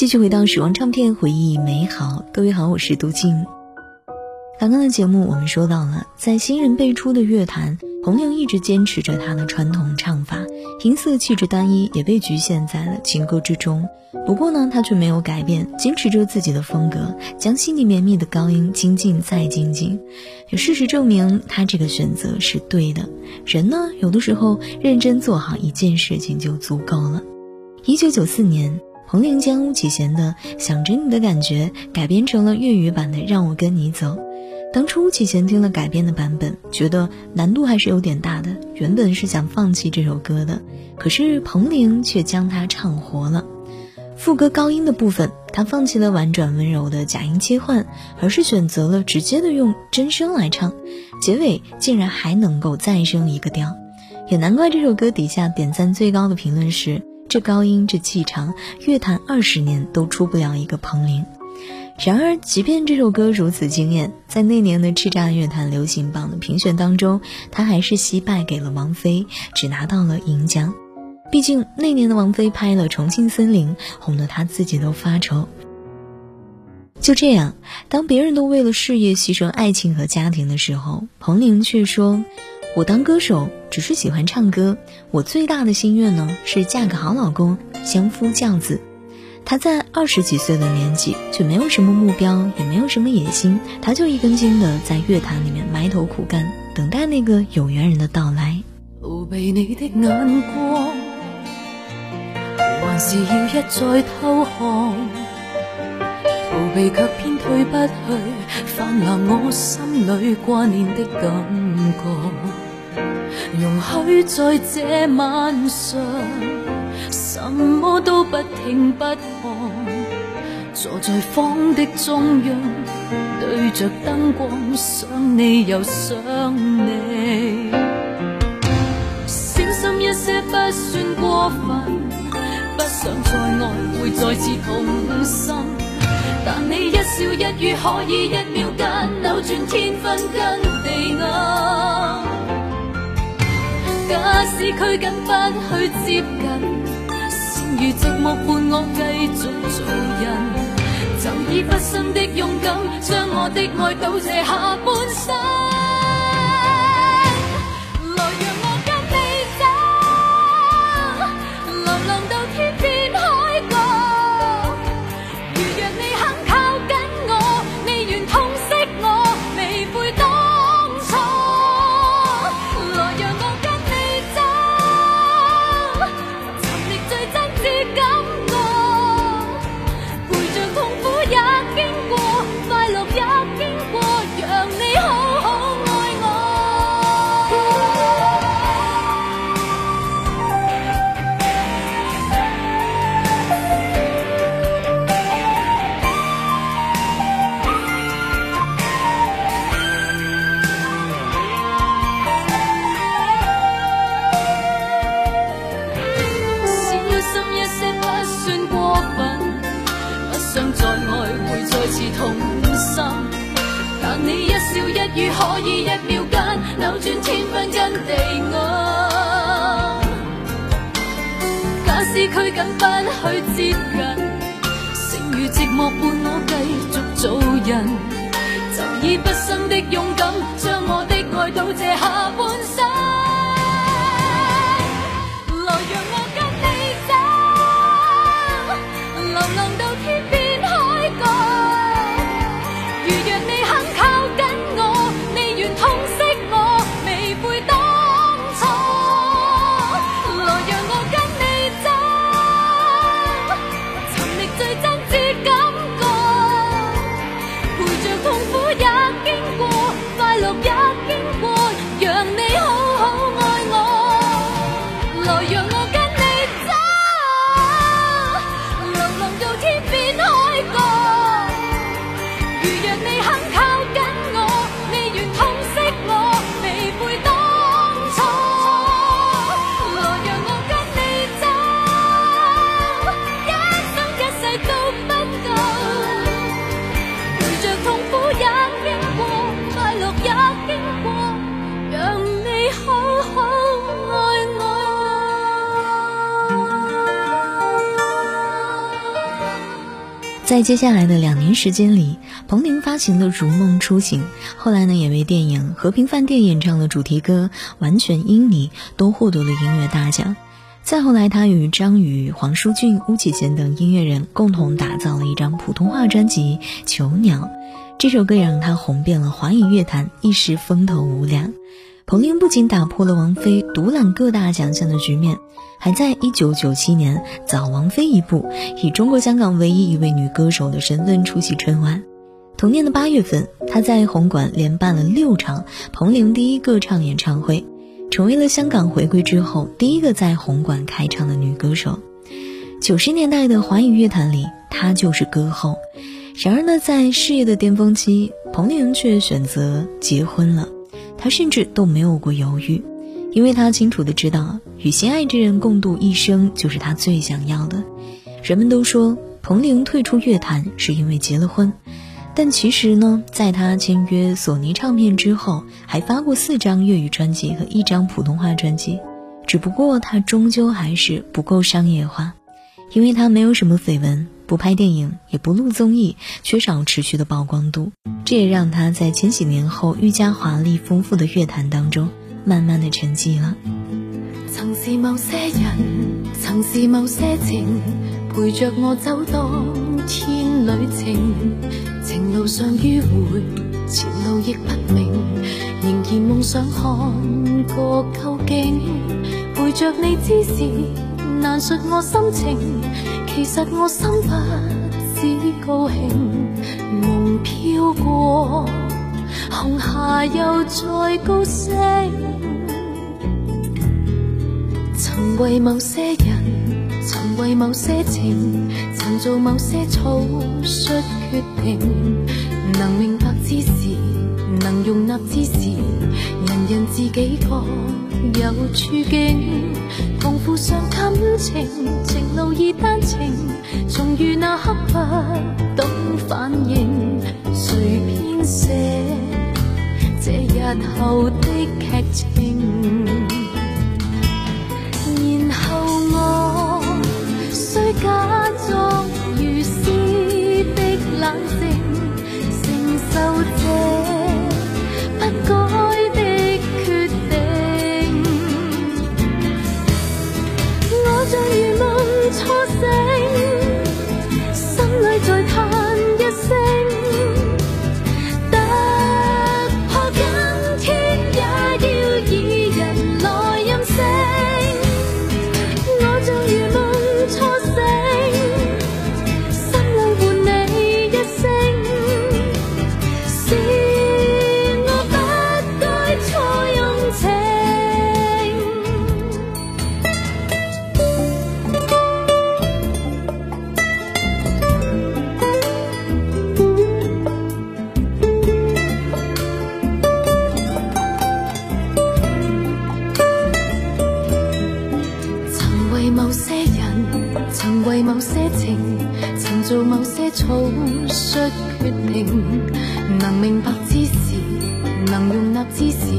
继续回到时光唱片，回忆美好。各位好，我是杜静。刚刚的节目我们说到了，在新人辈出的乐坛，红玲一直坚持着她的传统唱法，音色气质单一，也被局限在了情歌之中。不过呢，她却没有改变，坚持着自己的风格，将细腻绵密的高音精进再精进。有事实证明，她这个选择是对的。人呢，有的时候认真做好一件事情就足够了。一九九四年。红玲将巫启贤的《想着你的感觉》改编成了粤语版的《让我跟你走》。当初巫启贤听了改编的版本，觉得难度还是有点大的，原本是想放弃这首歌的。可是彭玲却将它唱活了。副歌高音的部分，他放弃了婉转温柔的假音切换，而是选择了直接的用真声来唱。结尾竟然还能够再升一个调，也难怪这首歌底下点赞最高的评论是。这高音，这气场，乐坛二十年都出不了一个彭羚。然而，即便这首歌如此惊艳，在那年的叱咤乐坛流行榜的评选当中，他还是惜败给了王菲，只拿到了银奖。毕竟那年的王菲拍了《重庆森林》，红得他自己都发愁。就这样，当别人都为了事业牺牲爱情和家庭的时候，彭羚却说。我当歌手只是喜欢唱歌，我最大的心愿呢是嫁个好老公，相夫教子。她在二十几岁的年纪，却没有什么目标，也没有什么野心，她就一根筋的在乐坛里面埋头苦干，等待那个有缘人的到来。逃避你的眼光，还是要一再偷看，逃避却偏退不去，泛滥我心里挂念的感觉。容许在这晚上，什么都不听不看，坐在房的中央，对着灯光，想你又想你。小心一些不算过分，不想再爱会再次痛心，但你一笑一语可以一秒间扭转天昏跟地暗。假使拘谨不去接近，先如寂寞伴我继续做人，就以不生的勇敢，将我的爱倒这下半生。不想再爱会再次痛心，但你一笑一语可以一秒间扭转天昏跟地暗。假使拘谨不去接近，剩余寂寞伴我继续做人，就以不生的勇敢，将我的爱到这下半生。在接下来的两年时间里，彭羚发行了《如梦初醒》，后来呢也为电影《和平饭店》演唱了主题歌《完全因你》，都获得了音乐大奖。再后来，他与张宇、黄舒骏、巫启贤等音乐人共同打造了一张普通话专辑《囚鸟》，这首歌也让他红遍了华语乐坛，一时风头无两。彭羚不仅打破了王菲独揽各大奖项的局面，还在1997年早王菲一步，以中国香港唯一一位女歌手的身份出席春晚。同年的八月份，她在红馆连办了六场彭羚第一个唱演唱会，成为了香港回归之后第一个在红馆开唱的女歌手。九十年代的华语乐坛里，她就是歌后。然而呢，在事业的巅峰期，彭羚却选择结婚了。他甚至都没有过犹豫，因为他清楚的知道，与心爱之人共度一生就是他最想要的。人们都说彭羚退出乐坛是因为结了婚，但其实呢，在他签约索尼唱片之后，还发过四张粤语专辑和一张普通话专辑，只不过他终究还是不够商业化，因为他没有什么绯闻。不拍电影，也不录综艺，缺少持续的曝光度，这也让他在千禧年后愈加华丽丰富的乐坛当中，慢慢的沉寂了。曾是某些人，曾是某些情，陪着我走当天旅程，情路上迂回，前路亦不明，仍然梦想看个究竟，陪着你之时。难述我心情，其实我心不只高兴。梦飘过，红霞又再高升。曾为某些人，曾为某些情，曾做某些草率决定。能明白之时，能容纳之时，人人自己各有处境。同负上感情，情路已单程，重遇那刻不懂反应，谁编写这日后的剧情？然后我需假抱率决定能明白之时能容纳之时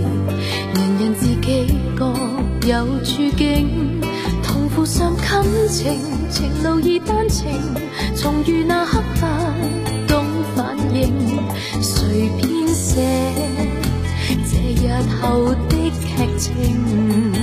人人自己各有处境同负上感情情路易单程重遇那刻不懂反应谁编写这日后的剧情？